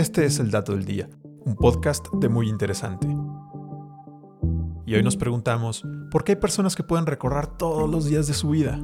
Este es el Dato del Día, un podcast de muy interesante. Y hoy nos preguntamos, ¿por qué hay personas que pueden recordar todos los días de su vida?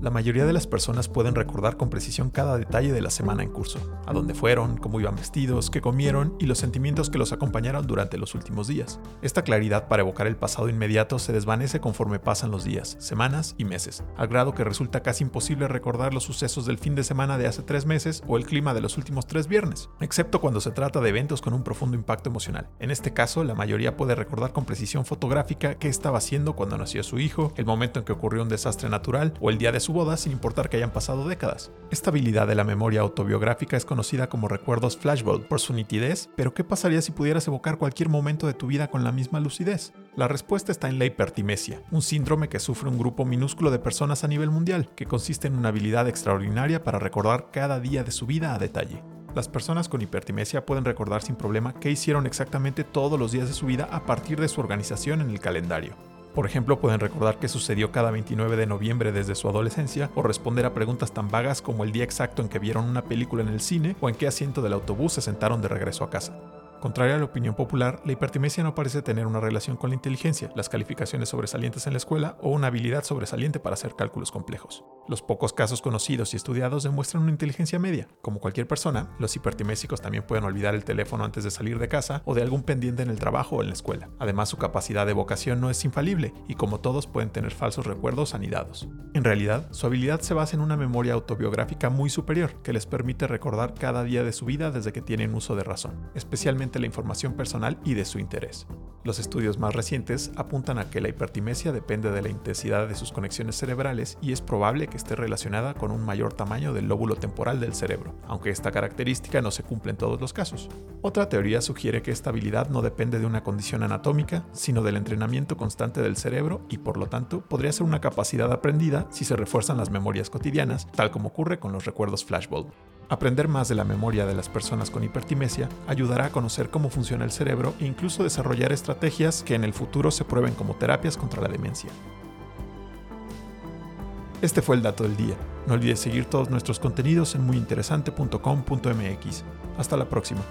La mayoría de las personas pueden recordar con precisión cada detalle de la semana en curso, a dónde fueron, cómo iban vestidos, qué comieron y los sentimientos que los acompañaron durante los últimos días. Esta claridad para evocar el pasado inmediato se desvanece conforme pasan los días, semanas y meses, al grado que resulta casi imposible recordar los sucesos del fin de semana de hace tres meses o el clima de los últimos tres viernes, excepto cuando se trata de eventos con un profundo impacto emocional. En este caso, la mayoría puede recordar con precisión fotográfica qué estaba haciendo cuando nació su hijo, el momento en que ocurrió un desastre natural o el día de su boda sin importar que hayan pasado décadas. Esta habilidad de la memoria autobiográfica es conocida como recuerdos flashbulb por su nitidez, pero ¿qué pasaría si pudieras evocar cualquier momento de tu vida con la misma lucidez? La respuesta está en la hipertimesia, un síndrome que sufre un grupo minúsculo de personas a nivel mundial, que consiste en una habilidad extraordinaria para recordar cada día de su vida a detalle. Las personas con hipertimesia pueden recordar sin problema qué hicieron exactamente todos los días de su vida a partir de su organización en el calendario. Por ejemplo, pueden recordar qué sucedió cada 29 de noviembre desde su adolescencia o responder a preguntas tan vagas como el día exacto en que vieron una película en el cine o en qué asiento del autobús se sentaron de regreso a casa. Contraria a la opinión popular, la hipertimesia no parece tener una relación con la inteligencia, las calificaciones sobresalientes en la escuela o una habilidad sobresaliente para hacer cálculos complejos. Los pocos casos conocidos y estudiados demuestran una inteligencia media. Como cualquier persona, los hipertimésicos también pueden olvidar el teléfono antes de salir de casa o de algún pendiente en el trabajo o en la escuela. Además, su capacidad de evocación no es infalible y como todos pueden tener falsos recuerdos anidados. En realidad, su habilidad se basa en una memoria autobiográfica muy superior que les permite recordar cada día de su vida desde que tienen uso de razón, especialmente la información personal y de su interés. Los estudios más recientes apuntan a que la hipertimesia depende de la intensidad de sus conexiones cerebrales y es probable que esté relacionada con un mayor tamaño del lóbulo temporal del cerebro, aunque esta característica no se cumple en todos los casos. Otra teoría sugiere que esta habilidad no depende de una condición anatómica, sino del entrenamiento constante del cerebro y por lo tanto podría ser una capacidad aprendida si se refuerzan las memorias cotidianas, tal como ocurre con los recuerdos flashbulb. Aprender más de la memoria de las personas con hipertimesia ayudará a conocer cómo funciona el cerebro e incluso desarrollar estrategias que en el futuro se prueben como terapias contra la demencia. Este fue el dato del día. No olvides seguir todos nuestros contenidos en muyinteresante.com.mx. Hasta la próxima.